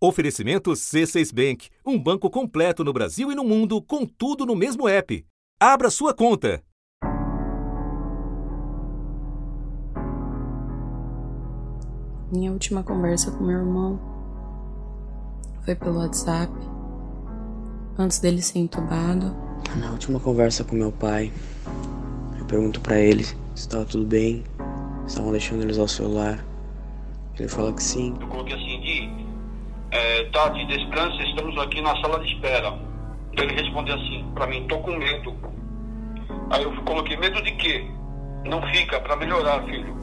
Oferecimento C6 Bank, um banco completo no Brasil e no mundo, com tudo no mesmo app. Abra sua conta. Minha última conversa com meu irmão foi pelo WhatsApp, antes dele ser entubado. Na última conversa com meu pai, eu pergunto para ele se estava tudo bem, se estavam deixando ele usar o celular. Ele fala que sim. Eu coloquei assim, de é, Tati, descansa, estamos aqui na sala de espera. Ele respondeu assim, para mim, tô com medo. Aí eu coloquei, medo de quê? Não fica, para melhorar, filho.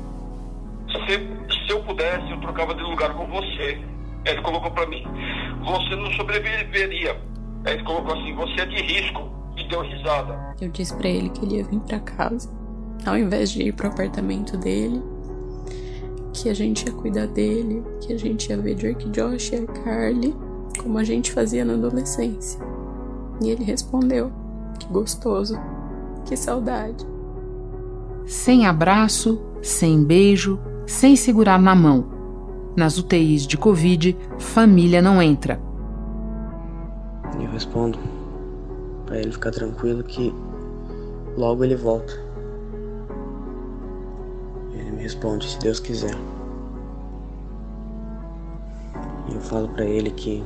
Se, se eu pudesse, eu trocava de lugar com você. Ele colocou para mim, você não sobreviveria. Aí ele colocou assim, você é de risco. E deu risada. Eu disse para ele que ele ia vir para casa, ao invés de ir pro apartamento dele que a gente ia cuidar dele, que a gente ia ver Drake Josh e a Carly, como a gente fazia na adolescência. E ele respondeu: Que gostoso, que saudade. Sem abraço, sem beijo, sem segurar na mão. Nas UTIs de Covid, família não entra. E eu respondo para ele ficar tranquilo que logo ele volta responde se Deus quiser. E eu falo para ele que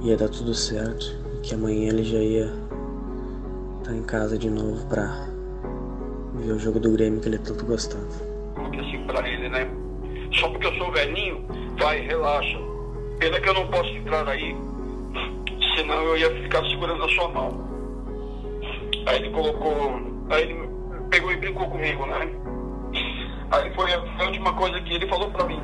ia dar tudo certo, que amanhã ele já ia estar tá em casa de novo pra ver o jogo do Grêmio que ele tanto gostava. Porque assim pra ele, né? Só porque eu sou velhinho, vai, relaxa. Pena que eu não posso entrar aí, senão eu ia ficar segurando a sua mão. Aí ele colocou, aí ele pegou e brincou comigo, né? Aí foi a última coisa que ele falou para mim.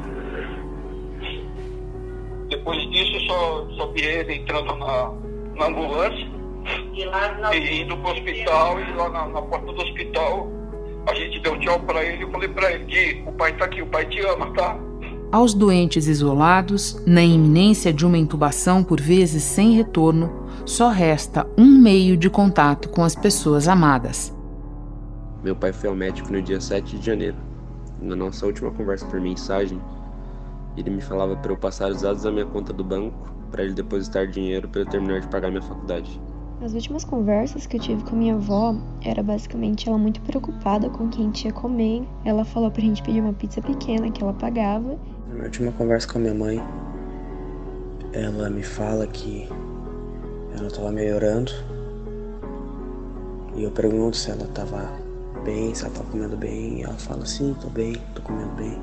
Depois disso, eu só, só vi ele entrando na, na ambulância e, lá na... e indo pro hospital. E lá na, na, porta do hospital, a gente deu tchau para ele. Eu falei para ele: que o pai tá aqui, o pai te ama, tá? Aos doentes isolados, na iminência de uma intubação por vezes sem retorno, só resta um meio de contato com as pessoas amadas. Meu pai foi ao médico no dia 7 de janeiro na nossa última conversa por mensagem, ele me falava para eu passar os dados da minha conta do banco para ele depositar dinheiro para eu terminar de pagar minha faculdade. As últimas conversas que eu tive com minha avó era basicamente ela muito preocupada com quem tinha comer. Ela falou pra gente pedir uma pizza pequena que ela pagava. Na minha última conversa com a minha mãe, ela me fala que ela estava melhorando. E eu pergunto se ela estava bem, se ela tá comendo bem. E ela fala, sim, tô bem, tô comendo bem.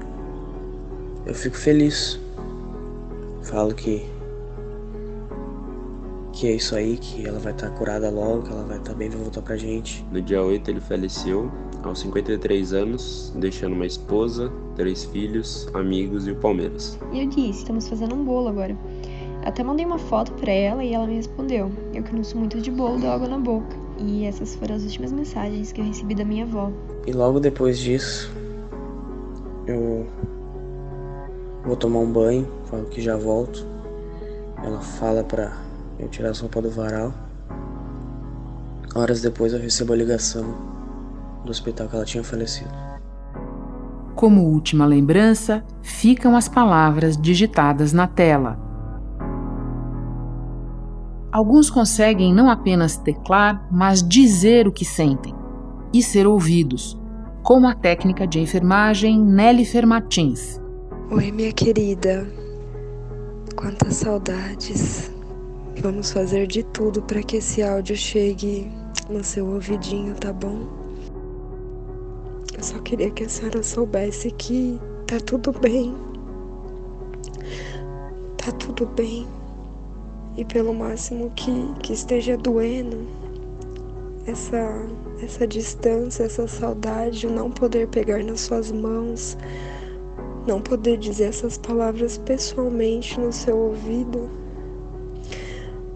Eu fico feliz. Falo que que é isso aí, que ela vai estar tá curada logo, que ela vai estar tá bem, vai voltar pra gente. No dia 8 ele faleceu, aos 53 anos, deixando uma esposa, três filhos, amigos e o Palmeiras. E eu disse, estamos fazendo um bolo agora. Até mandei uma foto para ela e ela me respondeu. Eu que não sou muito de bolo, dou água na boca. E essas foram as últimas mensagens que eu recebi da minha avó. E logo depois disso, eu vou tomar um banho, falo que já volto. Ela fala pra eu tirar a roupa do varal. Horas depois eu recebo a ligação do hospital que ela tinha falecido. Como última lembrança, ficam as palavras digitadas na tela Alguns conseguem não apenas teclar, mas dizer o que sentem e ser ouvidos, como a técnica de enfermagem Nelly Fermatins. Oi, minha querida. Quantas saudades. Vamos fazer de tudo para que esse áudio chegue no seu ouvidinho, tá bom? Eu só queria que a senhora soubesse que tá tudo bem. Tá tudo bem e pelo máximo que, que esteja doendo, essa, essa distância, essa saudade, o não poder pegar nas suas mãos, não poder dizer essas palavras pessoalmente no seu ouvido.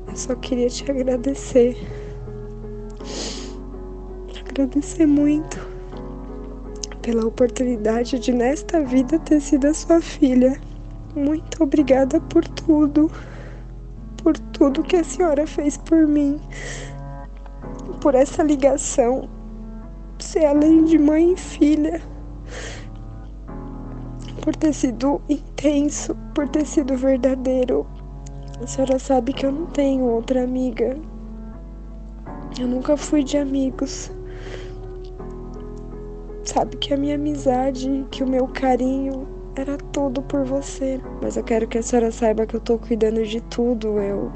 Eu só queria te agradecer. Agradecer muito pela oportunidade de nesta vida ter sido a sua filha. Muito obrigada por tudo por tudo que a senhora fez por mim, por essa ligação, ser além de mãe e filha, por ter sido intenso, por ter sido verdadeiro. A senhora sabe que eu não tenho outra amiga. Eu nunca fui de amigos. Sabe que a minha amizade, que o meu carinho era tudo por você. Mas eu quero que a senhora saiba que eu tô cuidando de tudo. Eu,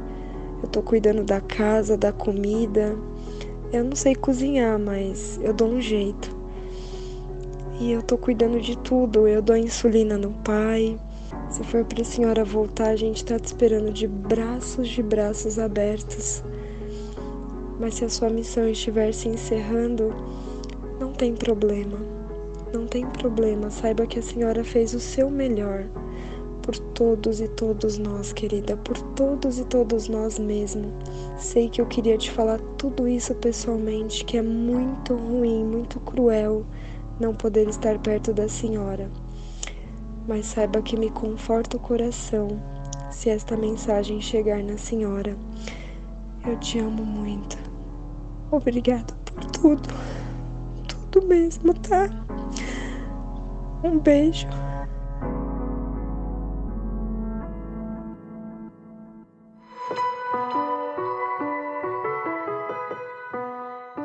eu tô cuidando da casa, da comida. Eu não sei cozinhar, mas eu dou um jeito. E eu tô cuidando de tudo. Eu dou insulina no pai. Se for pra senhora voltar, a gente tá te esperando de braços de braços abertos. Mas se a sua missão estiver se encerrando, não tem problema. Não tem problema. Saiba que a senhora fez o seu melhor. Por todos e todos nós, querida. Por todos e todos nós mesmo. Sei que eu queria te falar tudo isso pessoalmente, que é muito ruim, muito cruel não poder estar perto da senhora. Mas saiba que me conforta o coração se esta mensagem chegar na senhora. Eu te amo muito. Obrigada por tudo. Tudo mesmo, tá? Um beijo.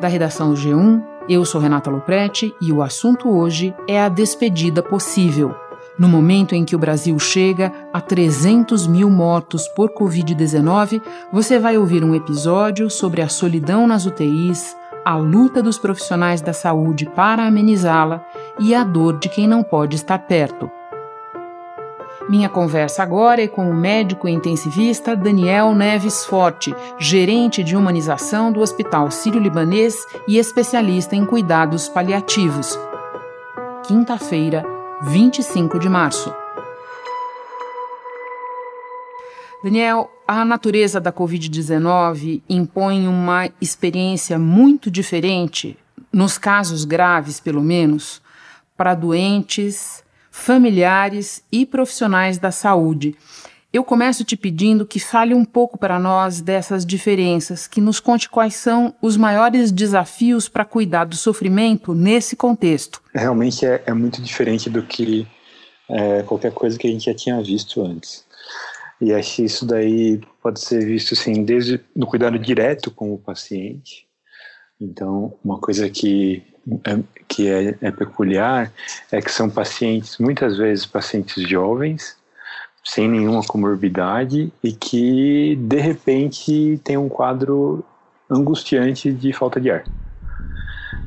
Da redação do G1, eu sou Renata Loprete e o assunto hoje é a despedida possível. No momento em que o Brasil chega a 300 mil mortos por Covid-19, você vai ouvir um episódio sobre a solidão nas UTIs, a luta dos profissionais da saúde para amenizá-la e a dor de quem não pode estar perto. Minha conversa agora é com o médico intensivista Daniel Neves Forte, gerente de humanização do Hospital Sírio-Libanês e especialista em cuidados paliativos. Quinta-feira, 25 de março. Daniel, a natureza da Covid-19 impõe uma experiência muito diferente, nos casos graves pelo menos, para doentes, familiares e profissionais da saúde. Eu começo te pedindo que fale um pouco para nós dessas diferenças, que nos conte quais são os maiores desafios para cuidar do sofrimento nesse contexto. Realmente é, é muito diferente do que é, qualquer coisa que a gente já tinha visto antes. E acho que isso daí pode ser visto assim, desde no cuidado direto com o paciente. Então, uma coisa que que é, é peculiar é que são pacientes, muitas vezes pacientes jovens, sem nenhuma comorbidade e que de repente tem um quadro angustiante de falta de ar.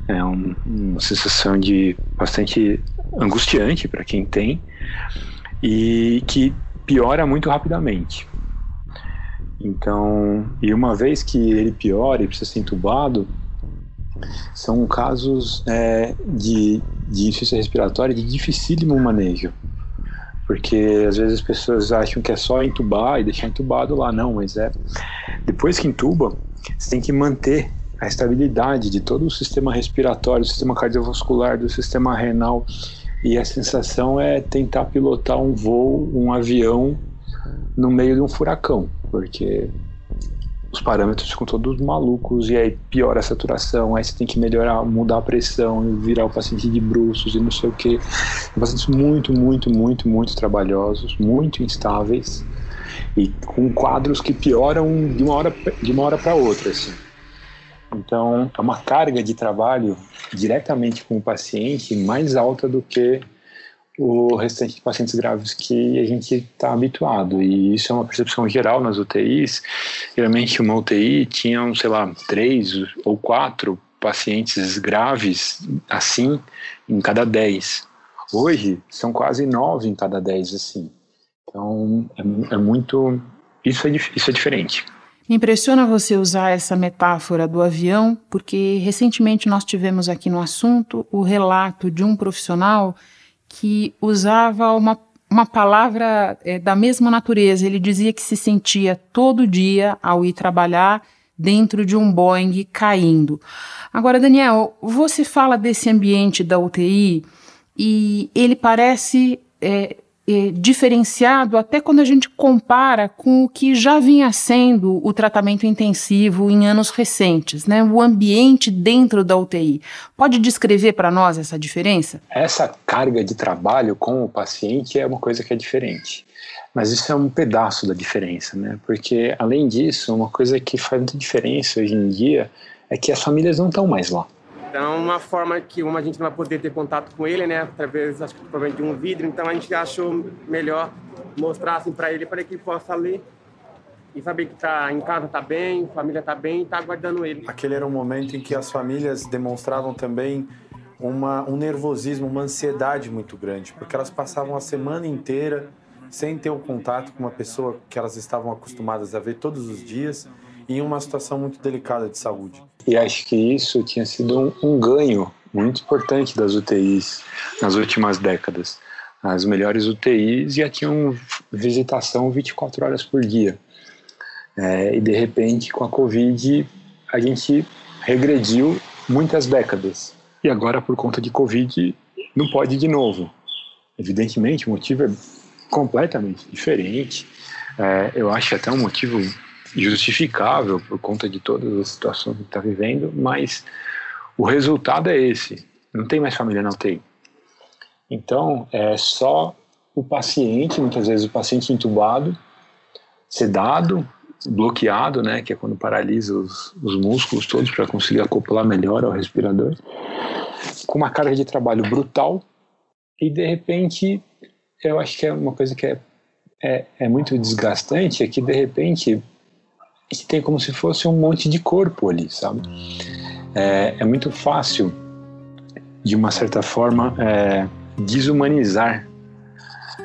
É um, uma sensação de bastante angustiante para quem tem e que piora muito rapidamente. Então, e uma vez que ele piora e precisa ser entubado, são casos é, de, de insuficiência respiratória de dificílimo manejo. Porque às vezes as pessoas acham que é só entubar e deixar entubado lá. Não, mas é. Depois que entuba, você tem que manter a estabilidade de todo o sistema respiratório, do sistema cardiovascular, do sistema renal. E a sensação é tentar pilotar um voo, um avião no meio de um furacão, porque os parâmetros ficam todos malucos e aí piora a saturação, aí você tem que melhorar, mudar a pressão virar o paciente de bruços e não sei o que. Pacientes muito, muito, muito, muito trabalhosos, muito instáveis e com quadros que pioram de uma hora de uma hora para outra, assim. Então, é uma carga de trabalho diretamente com o paciente mais alta do que o restante de pacientes graves que a gente está habituado. E isso é uma percepção geral nas UTIs. Geralmente, uma UTI tinha, sei lá, três ou quatro pacientes graves assim em cada dez. Hoje, são quase nove em cada dez, assim. Então, é, é muito. Isso é, isso é diferente. Impressiona você usar essa metáfora do avião, porque recentemente nós tivemos aqui no assunto o relato de um profissional que usava uma, uma palavra é, da mesma natureza. Ele dizia que se sentia todo dia ao ir trabalhar dentro de um Boeing caindo. Agora, Daniel, você fala desse ambiente da UTI e ele parece é, eh, diferenciado até quando a gente compara com o que já vinha sendo o tratamento intensivo em anos recentes, né? O ambiente dentro da UTI. Pode descrever para nós essa diferença? Essa carga de trabalho com o paciente é uma coisa que é diferente. Mas isso é um pedaço da diferença, né? Porque, além disso, uma coisa que faz muita diferença hoje em dia é que as famílias não estão mais lá. Então, uma forma que uma a gente não vai poder ter contato com ele, né, através acho que provavelmente de um vidro, então a gente achou melhor mostrar assim para ele para que ele possa ler e saber que tá em casa tá bem, família tá bem, e tá aguardando ele. Aquele era um momento em que as famílias demonstravam também uma, um nervosismo, uma ansiedade muito grande, porque elas passavam a semana inteira sem ter o contato com uma pessoa que elas estavam acostumadas a ver todos os dias em uma situação muito delicada de saúde. E acho que isso tinha sido um, um ganho muito importante das UTIs nas últimas décadas. As melhores UTIs já tinham visitação 24 horas por dia. É, e de repente, com a Covid, a gente regrediu muitas décadas. E agora, por conta de Covid, não pode de novo. Evidentemente, o motivo é completamente diferente. É, eu acho até um motivo justificável por conta de todas as situações que está vivendo, mas o resultado é esse. Não tem mais família na UTI. Então, é só o paciente, muitas vezes o paciente entubado, sedado, bloqueado, né, que é quando paralisa os, os músculos todos para conseguir acoplar melhor ao respirador, com uma carga de trabalho brutal e de repente eu acho que é uma coisa que é, é, é muito desgastante, é que de repente que tem como se fosse um monte de corpo ali, sabe? É, é muito fácil, de uma certa forma, é, desumanizar.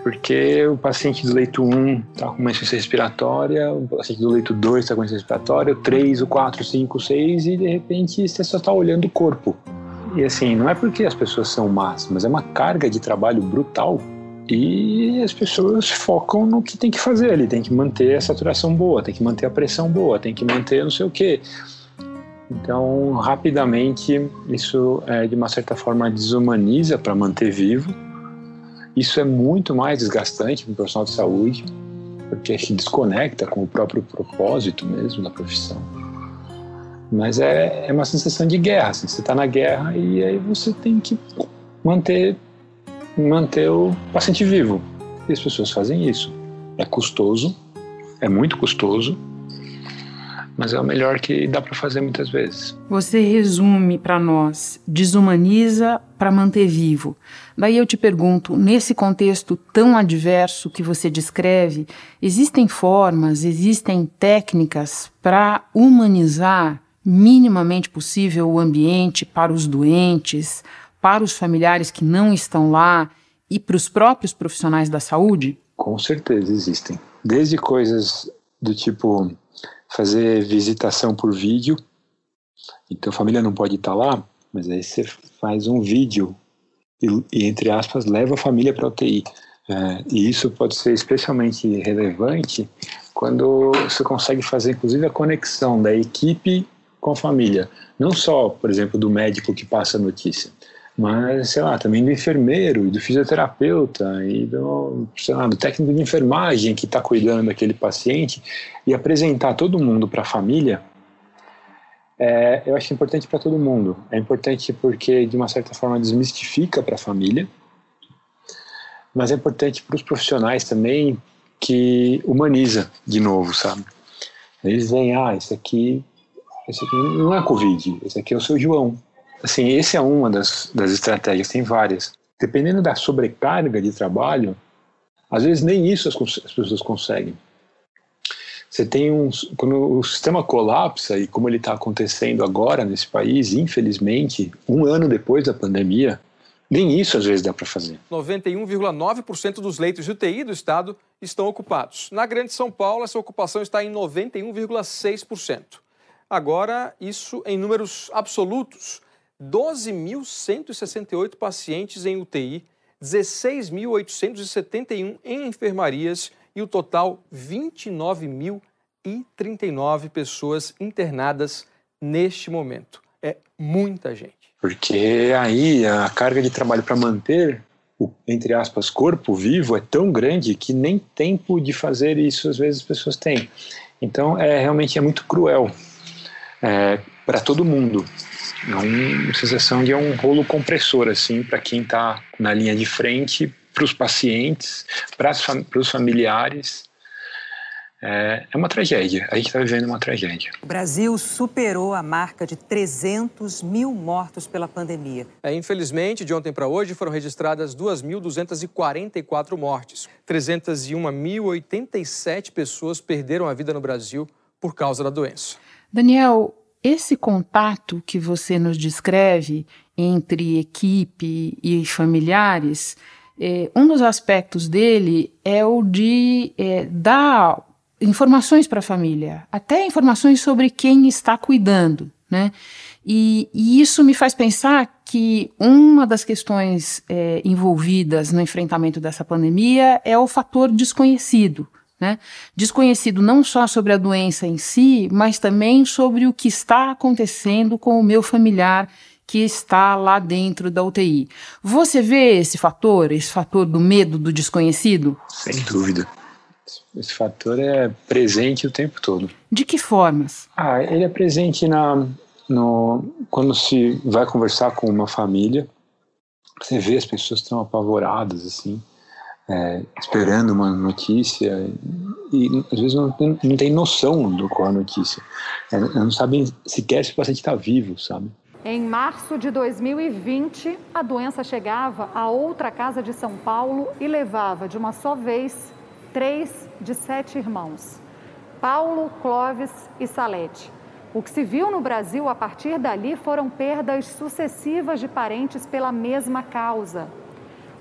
Porque o paciente do leito 1 está com uma insuficiência respiratória, o paciente do leito 2 está com insuficiência respiratória, o 3, o 4, o 5, o 6, e de repente você só está olhando o corpo. E assim, não é porque as pessoas são más, mas é uma carga de trabalho brutal e as pessoas focam no que tem que fazer ali, tem que manter a saturação boa, tem que manter a pressão boa, tem que manter não sei o quê. Então, rapidamente, isso é, de uma certa forma desumaniza para manter vivo. Isso é muito mais desgastante para o profissional de saúde, porque se desconecta com o próprio propósito mesmo da profissão. Mas é, é uma sensação de guerra. Assim, você está na guerra e aí você tem que manter manter o paciente vivo. E as pessoas fazem isso. É custoso, é muito custoso, mas é o melhor que dá para fazer muitas vezes. Você resume para nós, desumaniza para manter vivo. Daí eu te pergunto, nesse contexto tão adverso que você descreve, existem formas, existem técnicas para humanizar minimamente possível o ambiente para os doentes, para os familiares que não estão lá e para os próprios profissionais da saúde? Com certeza existem. Desde coisas do tipo fazer visitação por vídeo, então a família não pode estar lá, mas aí você faz um vídeo e, e entre aspas, leva a família para a UTI. É, e isso pode ser especialmente relevante quando você consegue fazer, inclusive, a conexão da equipe com a família. Não só, por exemplo, do médico que passa a notícia, mas sei lá, também do enfermeiro e do fisioterapeuta e do, sei lá, do técnico de enfermagem que está cuidando daquele paciente e apresentar todo mundo para a família, é, eu acho importante para todo mundo. É importante porque, de uma certa forma, desmistifica para a família, mas é importante para os profissionais também que humaniza de novo, sabe? Eles veem, ah, esse aqui, esse aqui não é Covid, esse aqui é o seu João, Assim, esse é uma das, das estratégias, tem várias. Dependendo da sobrecarga de trabalho, às vezes nem isso as, as pessoas conseguem. Você tem um. Quando o sistema colapsa, e como ele está acontecendo agora nesse país, infelizmente, um ano depois da pandemia, nem isso às vezes dá para fazer. 91,9% dos leitos de UTI do estado estão ocupados. Na Grande São Paulo, essa ocupação está em 91,6%. Agora, isso em números absolutos. 12.168 pacientes em UTI, 16.871 em enfermarias e o total 29.039 pessoas internadas neste momento. É muita gente. Porque aí a carga de trabalho para manter o, entre aspas, corpo vivo é tão grande que nem tempo de fazer isso às vezes as pessoas têm. Então, é realmente é muito cruel é, para todo mundo. É uma sensação de é um rolo compressor, assim, para quem está na linha de frente, para os pacientes, para os familiares. É, é uma tragédia. A gente está vivendo uma tragédia. O Brasil superou a marca de 300 mil mortos pela pandemia. É, infelizmente, de ontem para hoje foram registradas 2.244 mortes. 301.087 pessoas perderam a vida no Brasil por causa da doença. Daniel, esse contato que você nos descreve entre equipe e familiares, é, um dos aspectos dele é o de é, dar informações para a família, até informações sobre quem está cuidando, né? E, e, isso me faz pensar que uma das questões é, envolvidas no enfrentamento dessa pandemia é o fator desconhecido. Né? Desconhecido não só sobre a doença em si, mas também sobre o que está acontecendo com o meu familiar que está lá dentro da UTI. Você vê esse fator, esse fator do medo do desconhecido? Sem dúvida. Esse fator é presente o tempo todo. De que formas? Ah, ele é presente na, no, quando se vai conversar com uma família. Você vê as pessoas estão apavoradas, assim, é, esperando uma notícia e às vezes não, não tem noção do qual a notícia. É, não sabem sequer se o paciente está vivo, sabe? Em março de 2020, a doença chegava a outra casa de São Paulo e levava de uma só vez três de sete irmãos, Paulo, Clóvis e Salete. O que se viu no Brasil a partir dali foram perdas sucessivas de parentes pela mesma causa.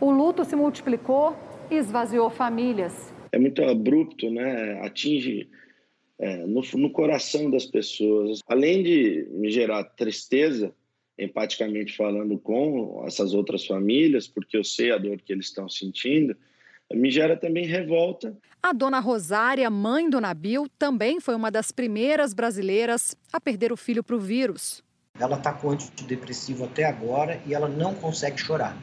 O luto se multiplicou esvaziou famílias. É muito abrupto, né? Atinge é, no, no coração das pessoas. Além de me gerar tristeza, empaticamente falando com essas outras famílias, porque eu sei a dor que eles estão sentindo, me gera também revolta. A dona Rosária, mãe do Nabil, também foi uma das primeiras brasileiras a perder o filho para o vírus. Ela está com antidepressivo até agora e ela não consegue chorar.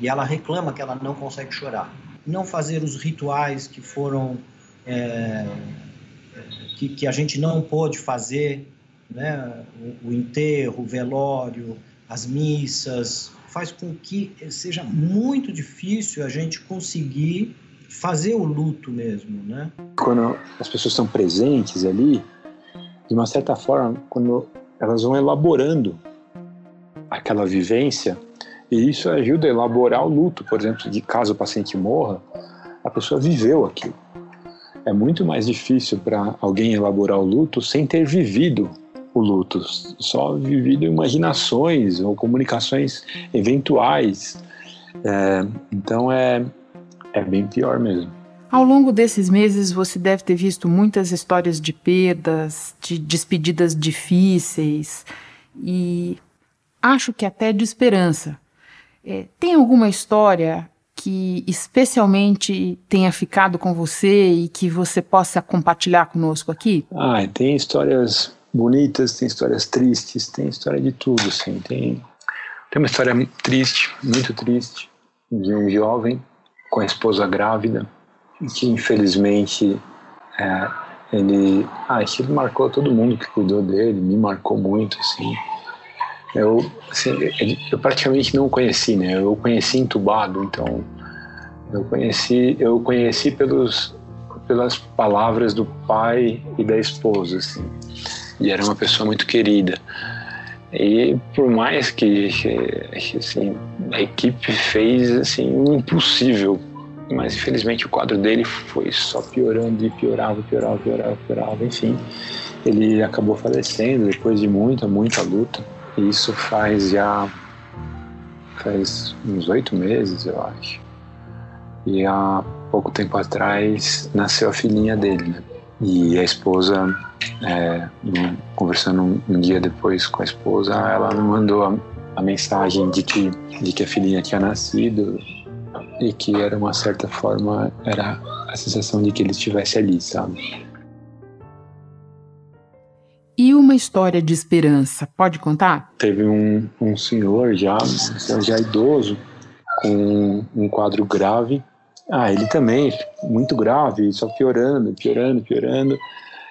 E ela reclama que ela não consegue chorar. Não fazer os rituais que foram. É, que, que a gente não pôde fazer, né? o, o enterro, o velório, as missas, faz com que seja muito difícil a gente conseguir fazer o luto mesmo, né? Quando as pessoas estão presentes ali, de uma certa forma, quando elas vão elaborando aquela vivência, e isso ajuda a elaborar o luto, por exemplo, de caso o paciente morra, a pessoa viveu aquilo. É muito mais difícil para alguém elaborar o luto sem ter vivido o luto, só vivido imaginações ou comunicações eventuais. É, então é, é bem pior mesmo. Ao longo desses meses, você deve ter visto muitas histórias de perdas, de despedidas difíceis e acho que até de esperança. É, tem alguma história que especialmente tenha ficado com você e que você possa compartilhar conosco aqui? Ah, tem histórias bonitas, tem histórias tristes, tem história de tudo, assim. Tem, tem uma história triste, muito triste, de um jovem com a esposa grávida, que infelizmente é, ele, ah, ele marcou todo mundo que cuidou dele, me marcou muito, assim. Eu, assim, eu praticamente não conheci, né? Eu conheci entubado, então eu conheci, eu conheci pelos pelas palavras do pai e da esposa, assim e era uma pessoa muito querida. E por mais que, que assim, a equipe fez assim, o impossível, mas infelizmente o quadro dele foi só piorando e piorava, piorava, piorava, piorava, enfim. Ele acabou falecendo depois de muita, muita luta. Isso faz já faz uns oito meses, eu acho. E há pouco tempo atrás nasceu a filhinha dele, né? E a esposa é, conversando um, um, dia depois com a esposa, ela me mandou a, a, mensagem de que, de que a filhinha tinha nascido e que era uma certa forma, era a sensação de que ele estivesse ali, sabe? Uma história de esperança, pode contar? Teve um, um senhor já, já idoso, com um quadro grave. Ah, ele também, muito grave, só piorando, piorando, piorando.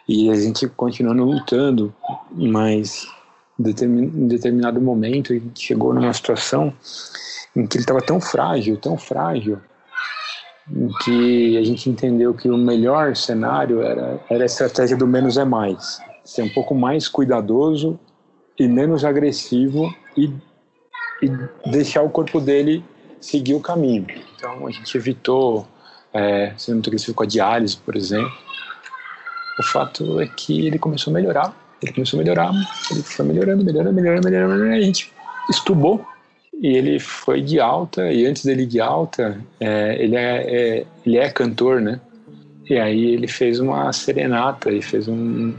E a gente continuando lutando, mas em determinado momento gente chegou numa situação em que ele estava tão frágil, tão frágil, em que a gente entendeu que o melhor cenário era, era a estratégia do menos é mais. Ser um pouco mais cuidadoso e menos agressivo e, e deixar o corpo dele seguir o caminho. Então a gente evitou é, ser muito agressivo com a diálise, por exemplo. O fato é que ele começou a melhorar, ele começou a melhorar, ele foi melhorando, melhorando, melhorando, melhorando, melhorando a gente estubou e ele foi de alta e antes dele de alta é, ele é, é, ele é cantor né e aí ele fez uma serenata e fez um,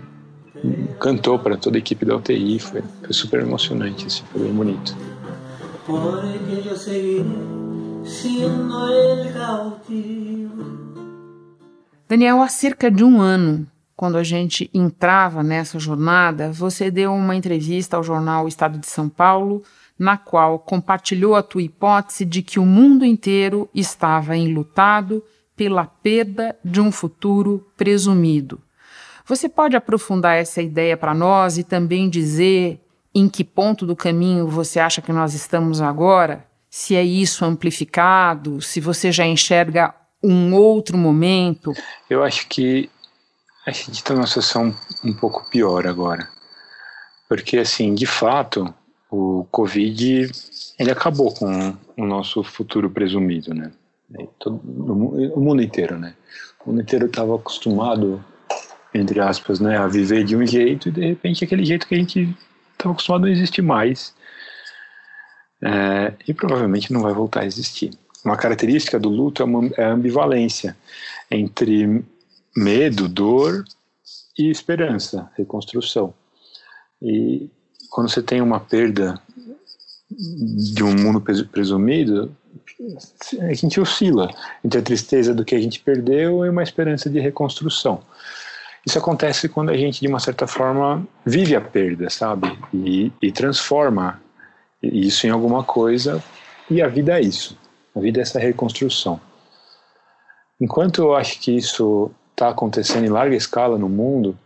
cantou para toda a equipe da UTI foi, foi super emocionante assim, foi bem bonito Daniel há cerca de um ano quando a gente entrava nessa jornada, você deu uma entrevista ao jornal Estado de São Paulo na qual compartilhou a tua hipótese de que o mundo inteiro estava enlutado pela perda de um futuro presumido. Você pode aprofundar essa ideia para nós e também dizer em que ponto do caminho você acha que nós estamos agora? Se é isso amplificado, se você já enxerga um outro momento? Eu acho que a gente está numa situação um pouco pior agora. Porque, assim, de fato, o Covid ele acabou com o nosso futuro presumido, né? Todo, o mundo inteiro, né? O mundo inteiro estava acostumado, entre aspas, né, a viver de um jeito e de repente aquele jeito que a gente estava acostumado não existe mais. É, e provavelmente não vai voltar a existir. Uma característica do luto é, uma, é a ambivalência entre medo, dor e esperança, reconstrução. E quando você tem uma perda de um mundo presumido, a gente oscila entre a tristeza do que a gente perdeu e uma esperança de reconstrução. Isso acontece quando a gente, de uma certa forma, vive a perda, sabe? E, e transforma isso em alguma coisa, e a vida é isso. A vida é essa reconstrução. Enquanto eu acho que isso está acontecendo em larga escala no mundo,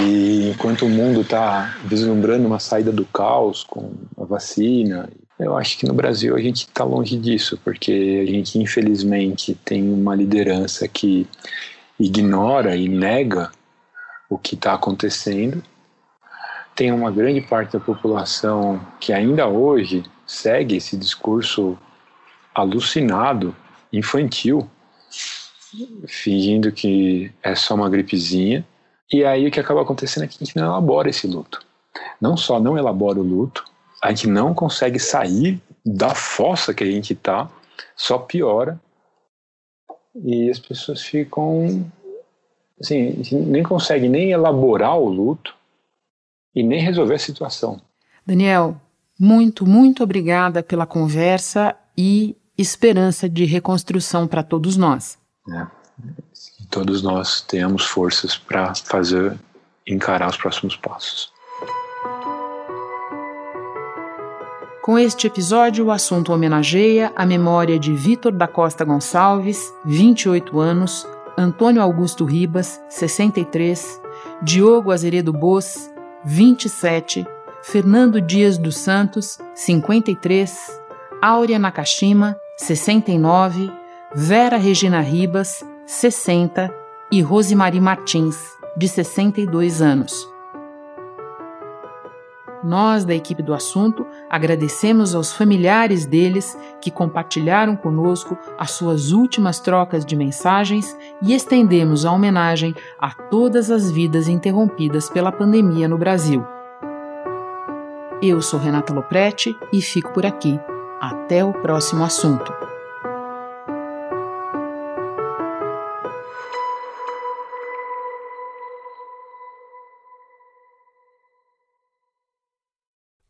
e enquanto o mundo está vislumbrando uma saída do caos com a vacina, eu acho que no Brasil a gente está longe disso, porque a gente infelizmente tem uma liderança que ignora e nega o que está acontecendo. Tem uma grande parte da população que ainda hoje segue esse discurso alucinado, infantil, fingindo que é só uma gripezinha e aí o que acaba acontecendo é que a gente não elabora esse luto. Não só não elabora o luto, a gente não consegue sair da fossa que a gente está, só piora. E as pessoas ficam assim, nem consegue nem elaborar o luto e nem resolver a situação. Daniel, muito, muito obrigada pela conversa e esperança de reconstrução para todos nós. É todos nós tenhamos forças para fazer encarar os próximos passos. Com este episódio, o assunto homenageia a memória de Vitor da Costa Gonçalves, 28 anos, Antônio Augusto Ribas, 63, Diogo Azeredo Bos, 27, Fernando Dias dos Santos, 53, Áurea Nakashima, 69, Vera Regina Ribas, 60, e Rosemary Martins, de 62 anos. Nós, da equipe do assunto, agradecemos aos familiares deles que compartilharam conosco as suas últimas trocas de mensagens e estendemos a homenagem a todas as vidas interrompidas pela pandemia no Brasil. Eu sou Renata Loprete e fico por aqui. Até o próximo assunto.